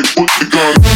life with the gun.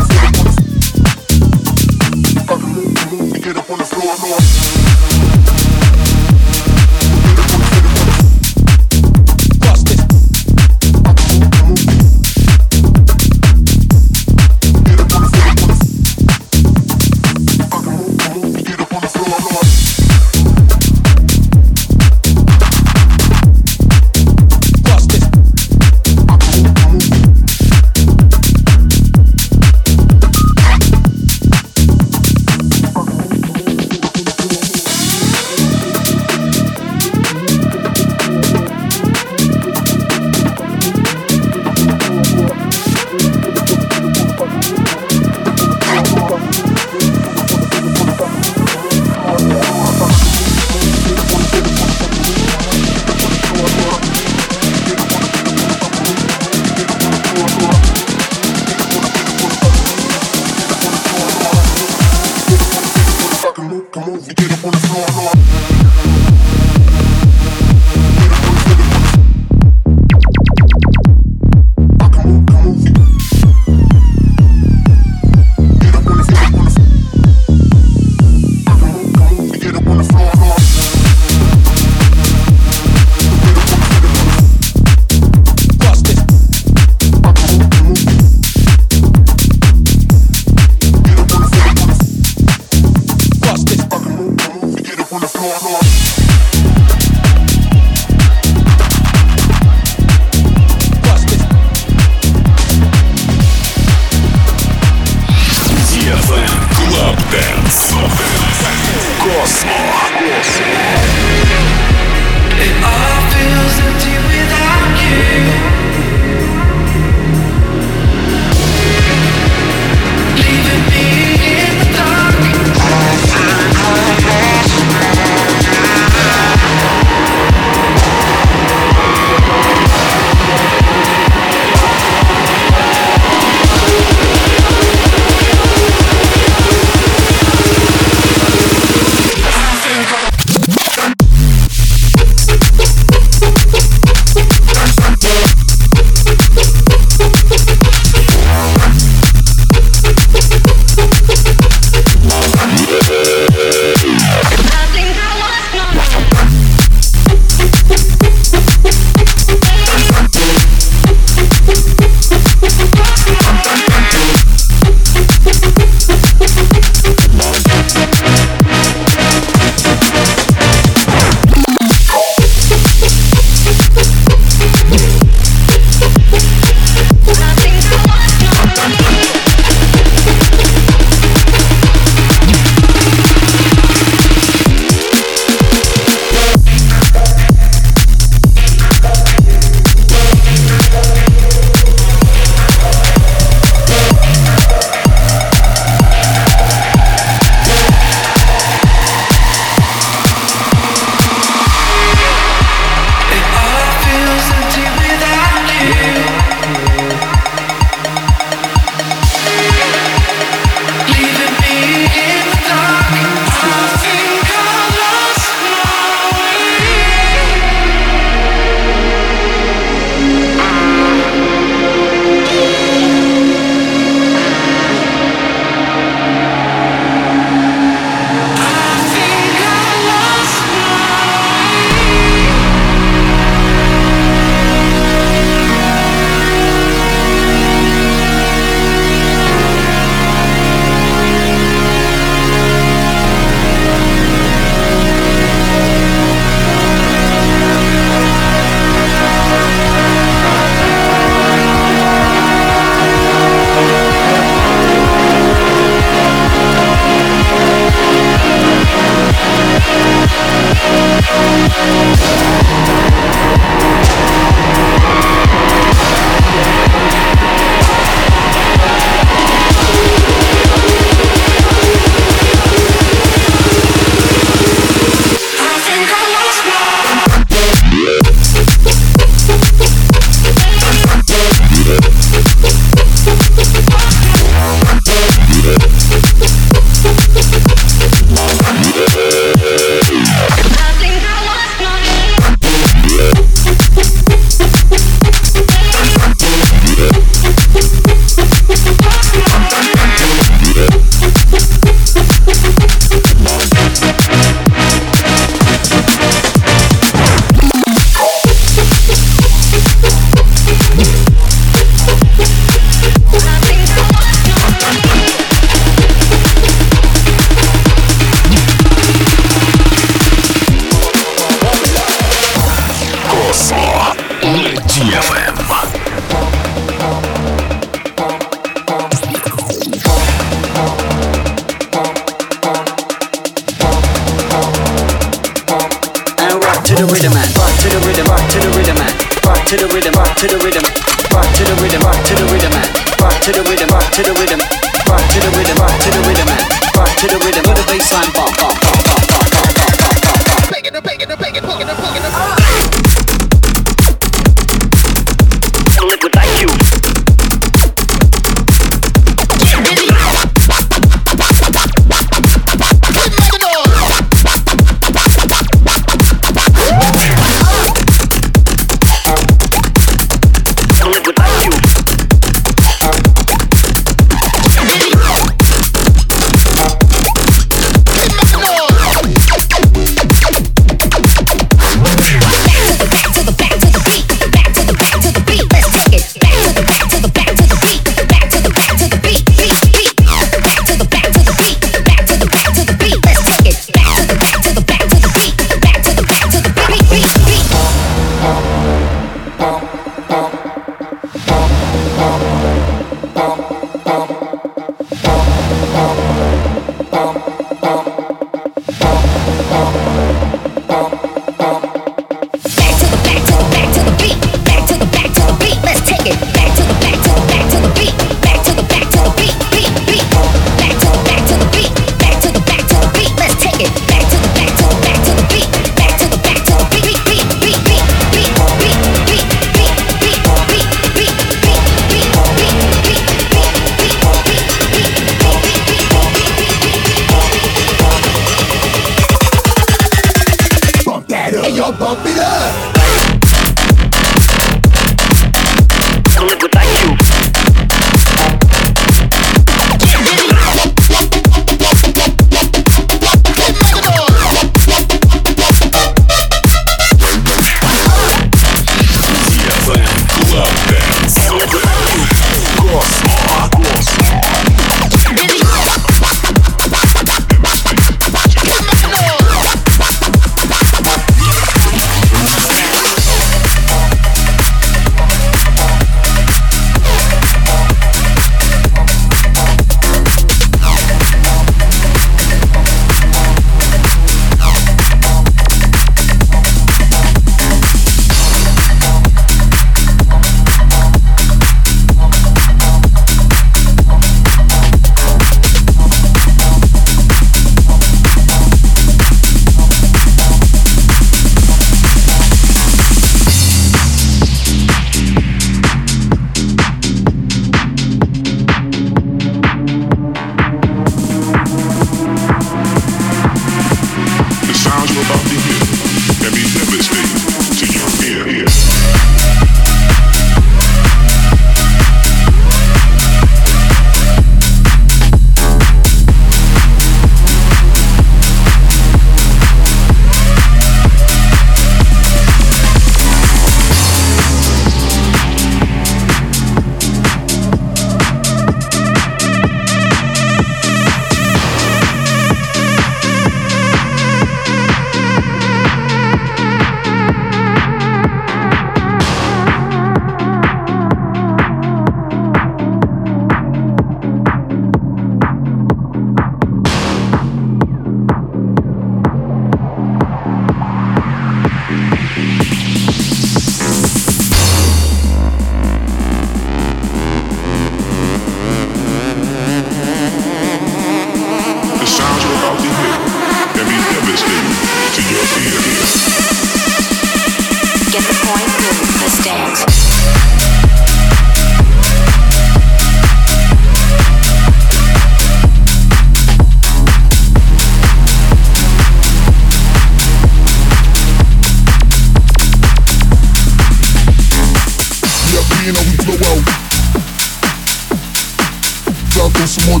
throw some more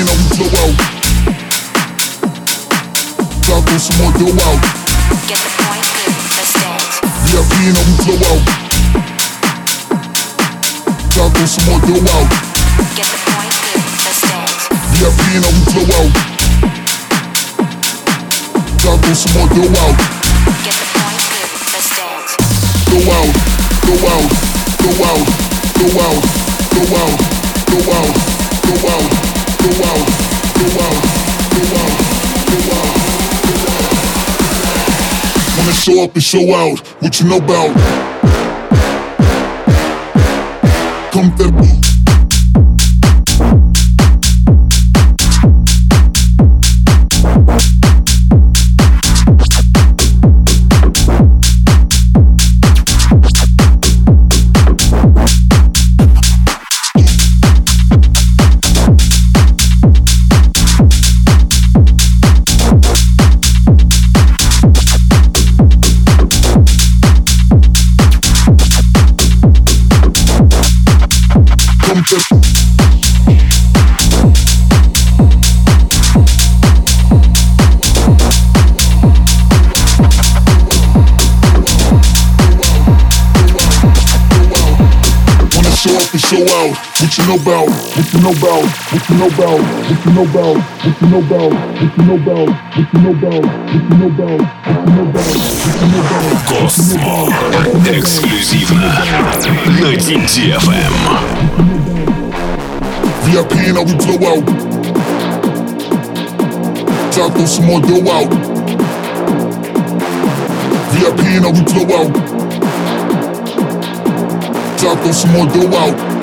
and I blow out. Gotta throw some more dough out. Get the point and I blow out. Gotta throw some more dough out. Get the point and I blow out. Gotta throw some more dough out. Get. Go out, go out, go out show up and show out what you know about. Come that so out. What you know about? What you know about? What you know about? What you know about? What you know about? What you know about? What you know about? What you know about? What you know about? What you know about? What you know Космо эксклюзивно на DFM. VIP and we blow out. Taco small blow out. VIP and we blow out. Taco small blow out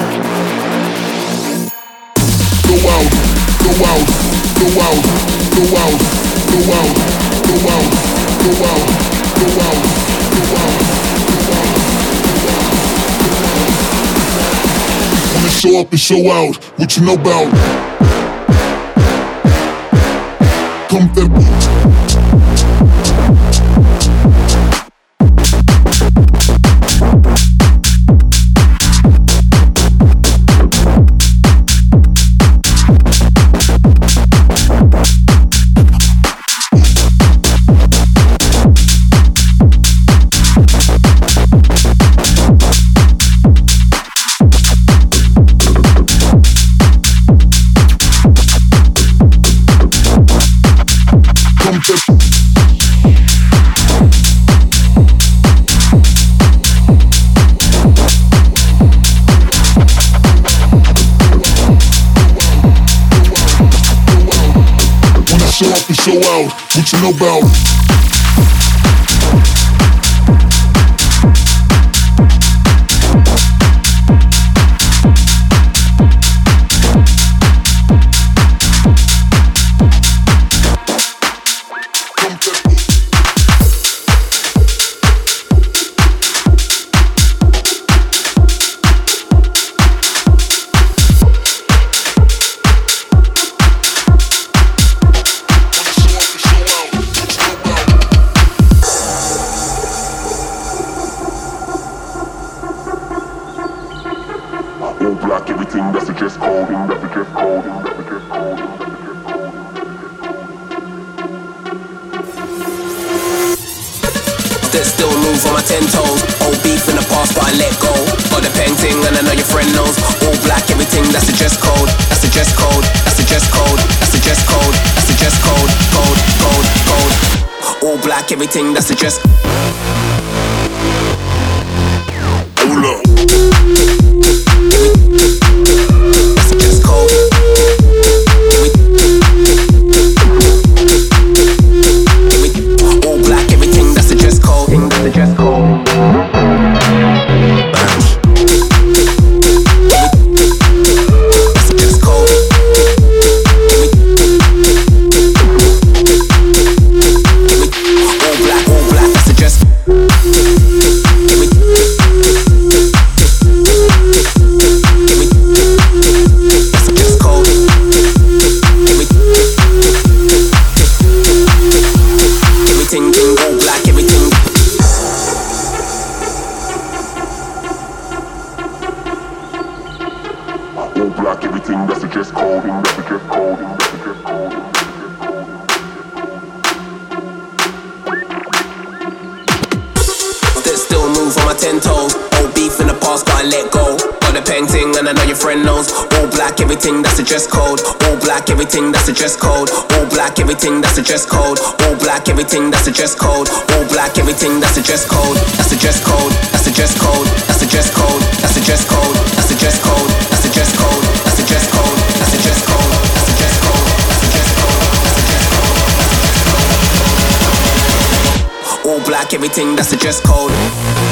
show up and show out. What you know about? Come that. bitch. everything that's addressed. dress code. All black, everything that's a dress code. All black, everything that's a dress code. All black, everything that's a dress code. That's a dress code. That's a dress code. That's a dress code. That's a dress code. That's a dress code. That's a dress code. That's a dress code. That's a dress code. That's a dress code. All black, everything that's a dress code.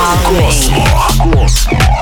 Космо. Космо.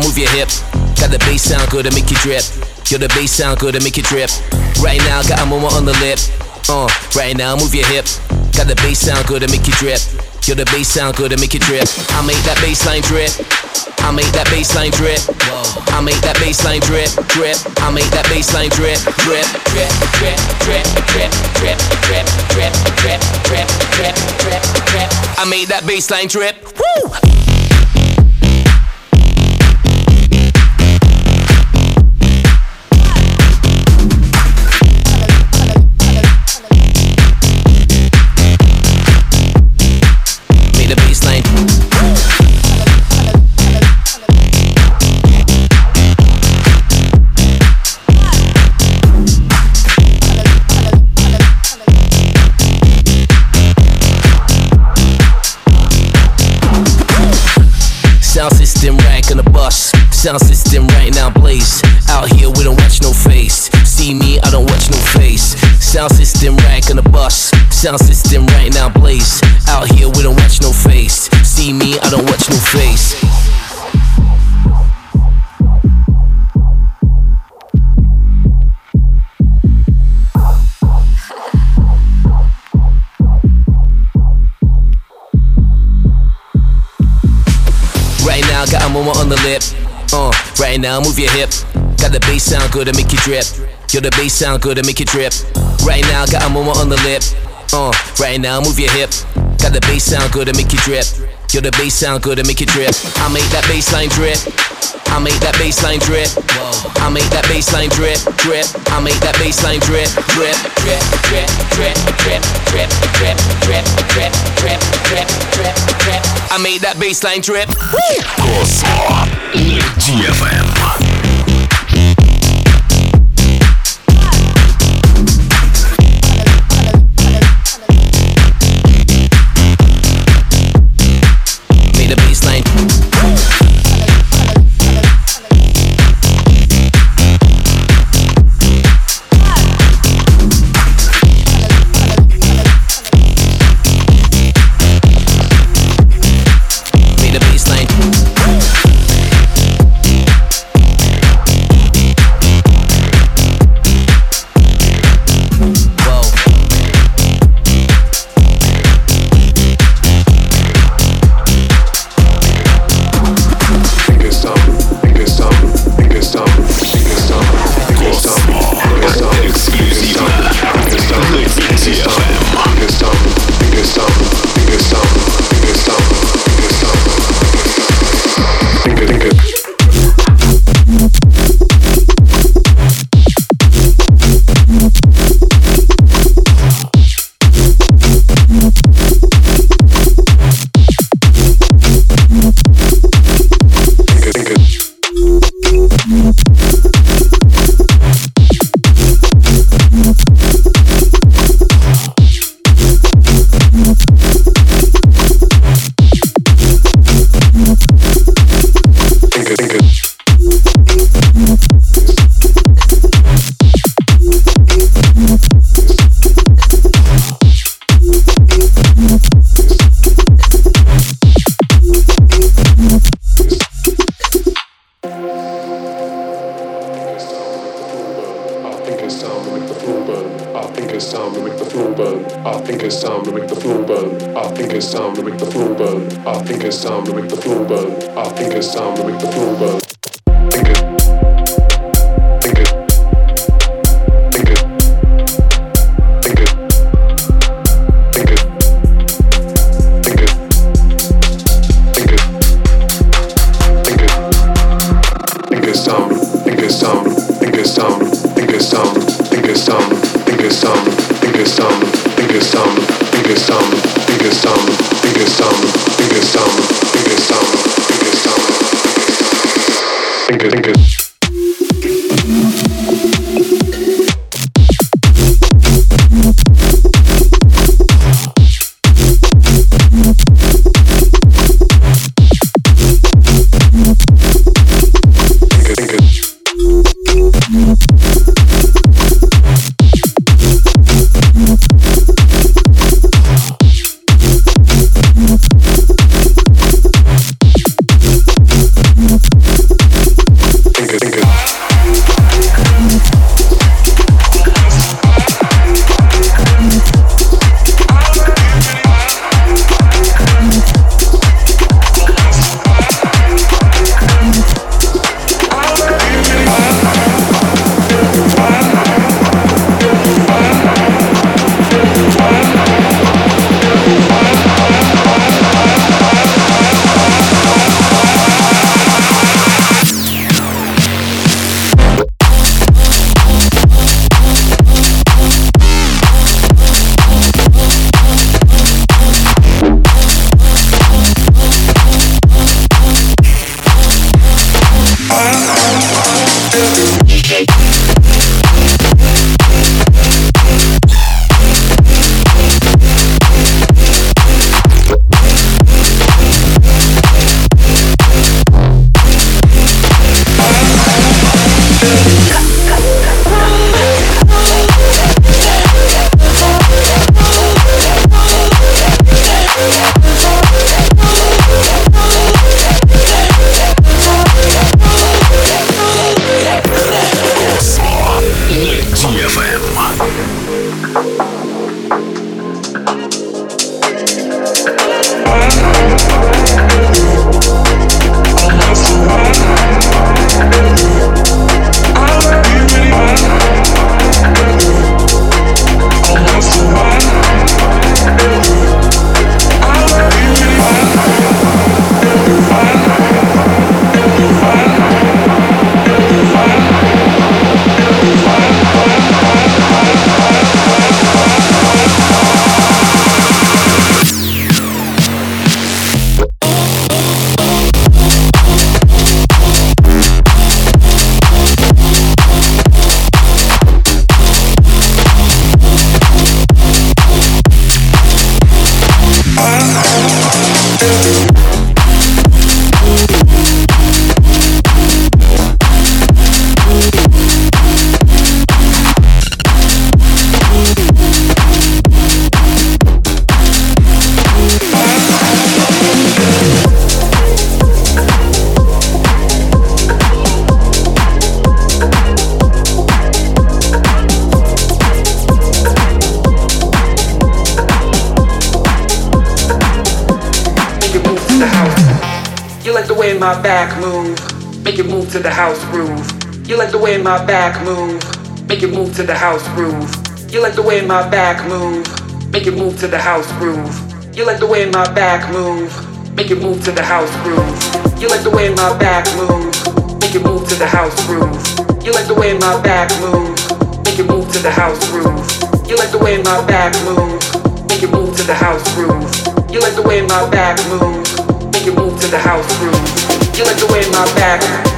move your hips. Got the bass sound good to make you drip. Yo, the bass sound good to make you drip. Right now, got a moment on the lip. Uh, right now, move your hip. Got the bass sound good to make you drip. Yo, the bass sound good to make you drip. I make that bassline drip. I make that bassline drip. I make that bassline drip, drip. I make that bassline drip, drip, drip, drip, drip, drip, drip, drip, drip, drip, drip, drip, drip, drip. I made that bassline drip. Woo! Sound system right now blaze. Out here we don't watch no face. See me, I don't watch no face. Sound system rank on the bus. Sound system right now blaze. Out here we don't watch no face. See me, I don't watch no face. Right now, got a moment on the lip. Uh, right now, move your hip. Got the bass sound good to make you drip. Yo, the bass sound good to make you drip. Right now, got a mama on the lip. Uh, right now, move your hip. Got the bass sound good to make you drip. Yo, the bass sound good to make you drip. I make that bassline drip. I make that bassline drip. I make that bassline drip, drip. I make that bassline drip, drip, drip, drip, drip, drip, drip, drip, drip, drip, drip, drip, drip, drip. I made that bassline drip. Woo! DFM. You like the way my back move, make it move to the house groove. You like the way my back move, make it move to the house groove. You like the way my back move, make it move to the house groove. You like the way my back move, make it move to the house groove. You like the way my back move, make it move to the house groove. You like the way my back move, make it move to the house groove. You like the way my back, way my back. You like the my back. You like the way my back.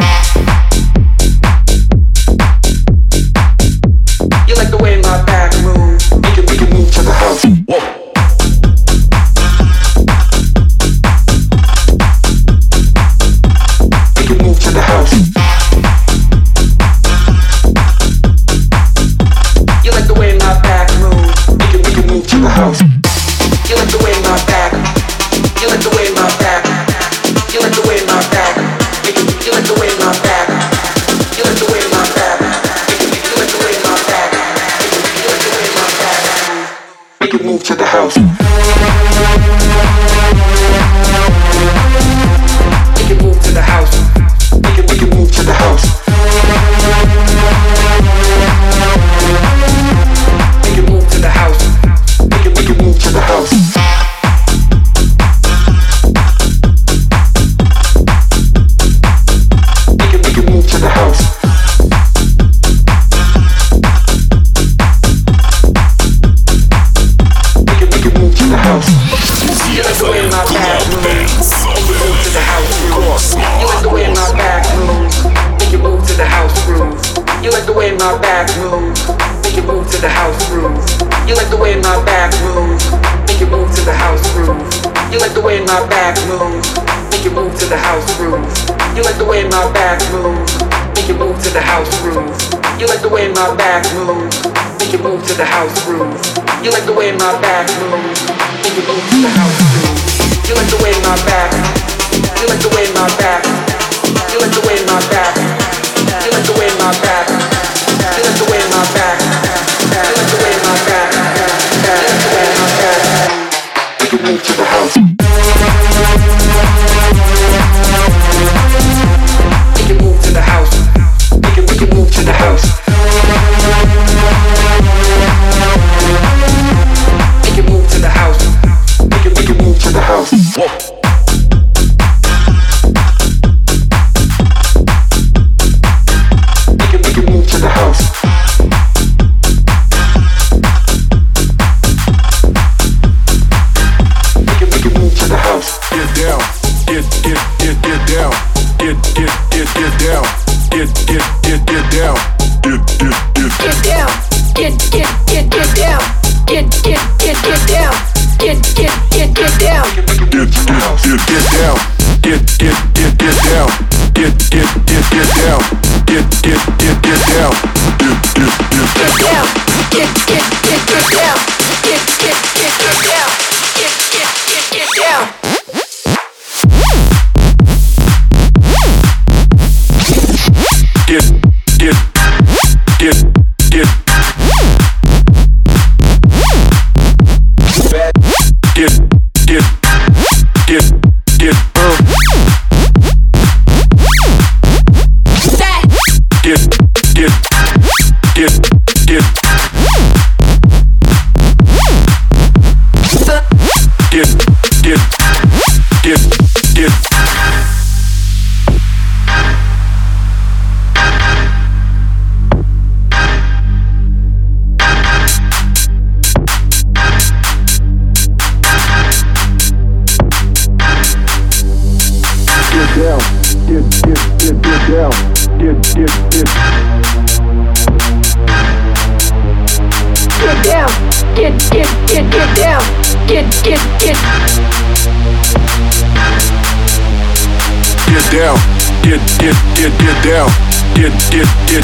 down, get get get get down, get get get.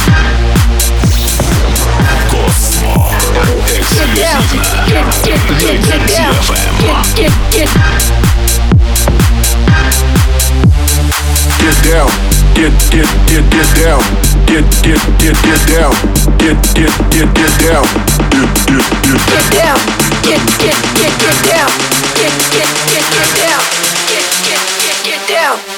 Get down, get get get get down, get get get get down, get get get get down, get get get get down, get get get get down, get get get get down, get get get get down.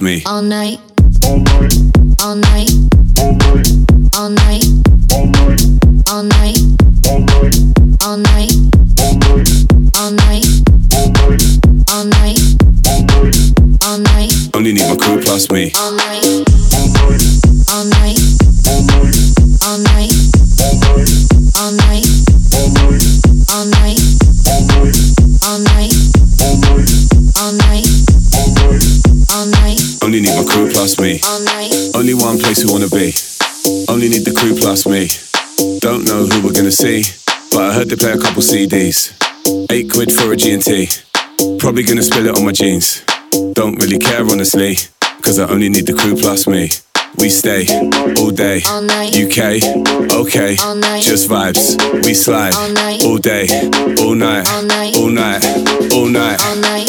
me. All night. play a couple CDs. Eight quid for a G&T. Probably gonna spill it on my jeans. Don't really care honestly, cause I only need the crew plus me we stay all day. UK, okay, just vibes, we slide all day, all night, all night, all night,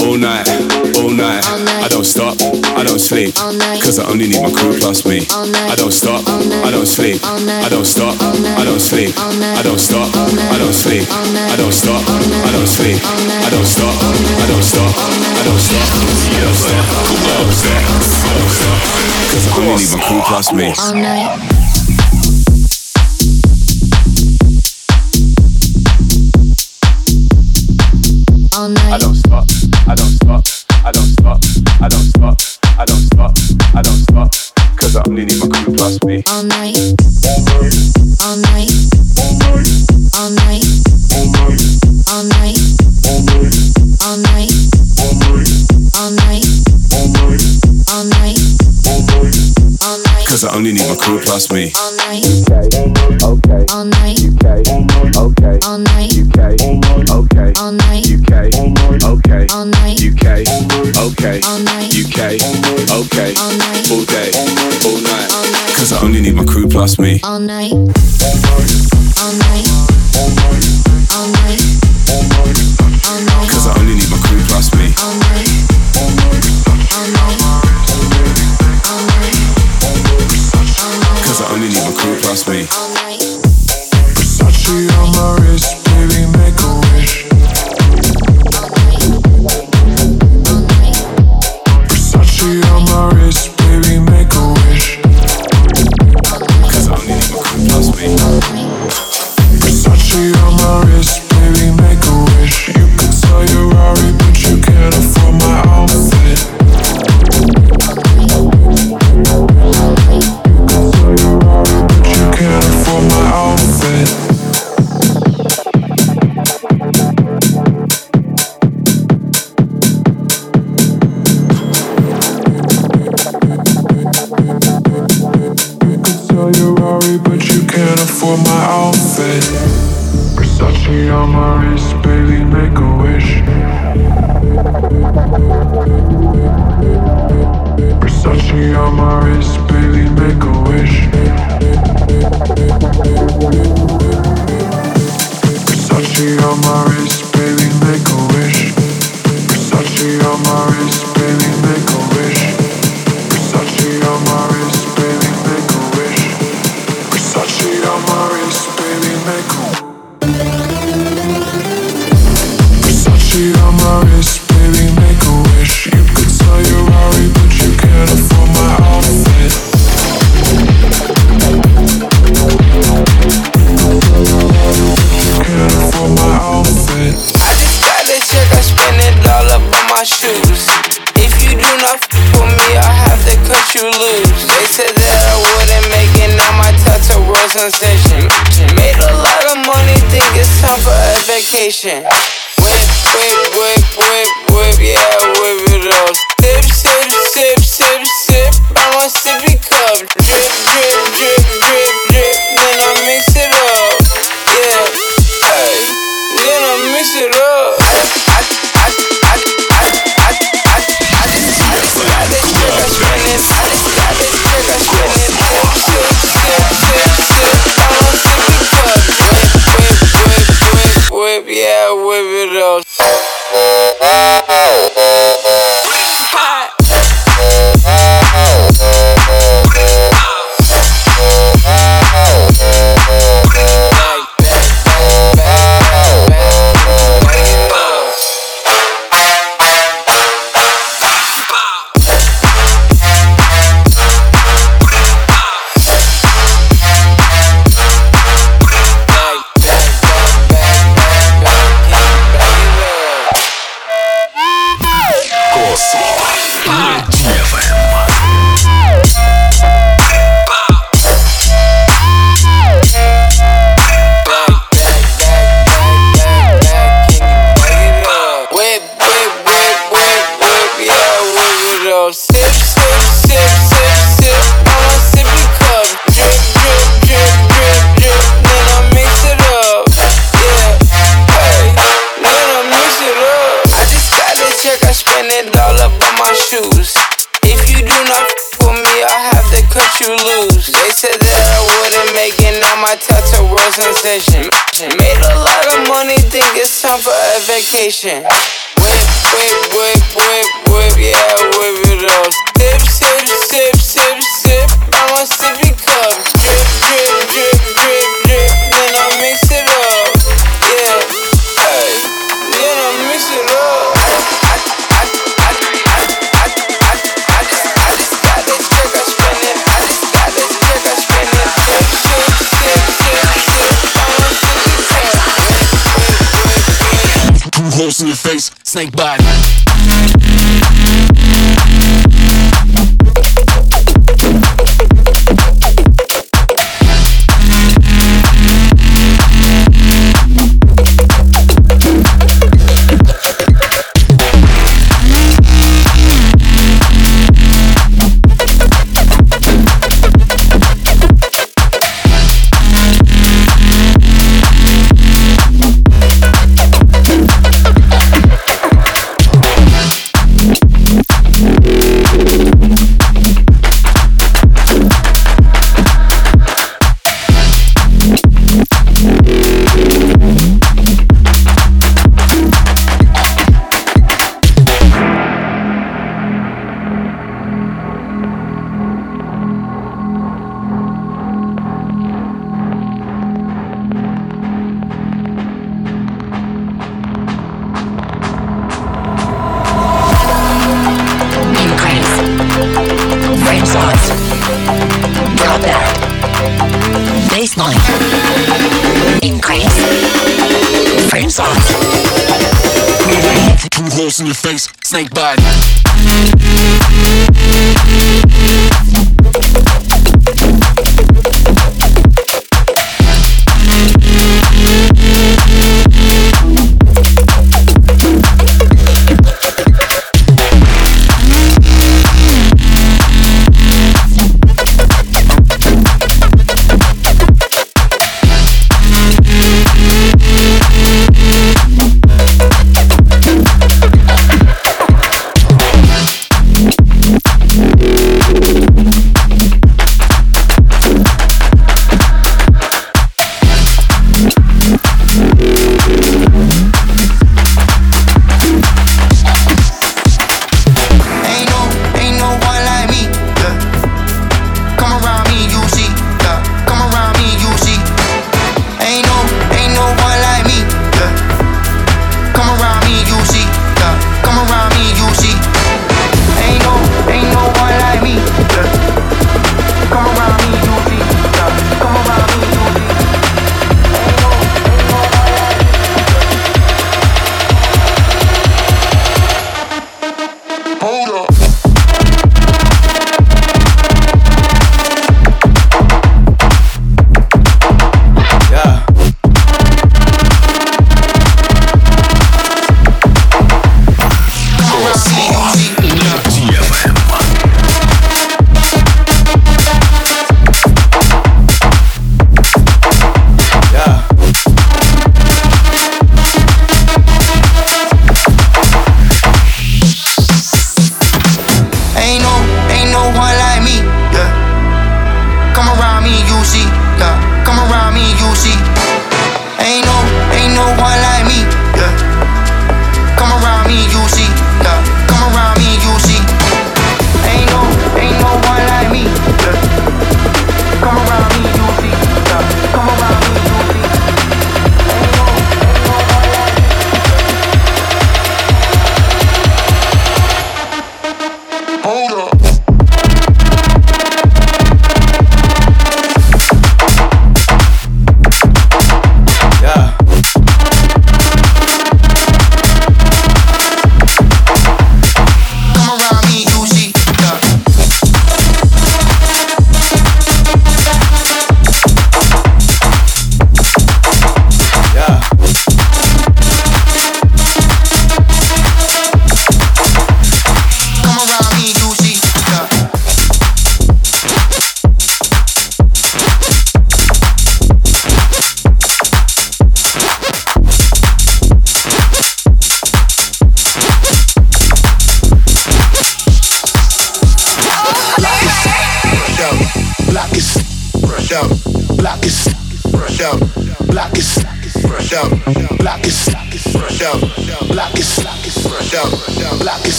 all night, all night. I don't stop, I don't sleep, cause I only need my crew plus me. I don't stop, I don't sleep, I don't stop, I don't sleep, I don't stop, I don't sleep, I don't stop, I don't sleep, I don't stop, I don't stop, I don't stop, I don't stop. Cause I only need my crew you plus me. All night. I don't stop, I don't stop, I don't stop, I don't stop, I don't stop, I don't stop, cause I'm needing my crew plus me. All night, all night, all night, all night, all night, all night. Cause I only need my crew plus me. All night. all Okay. All night. all Okay. All night. all Okay. All night. all Okay. All night. all Okay. All night. all night, All night. All night, All night. all night, all night, all night, all night, All night.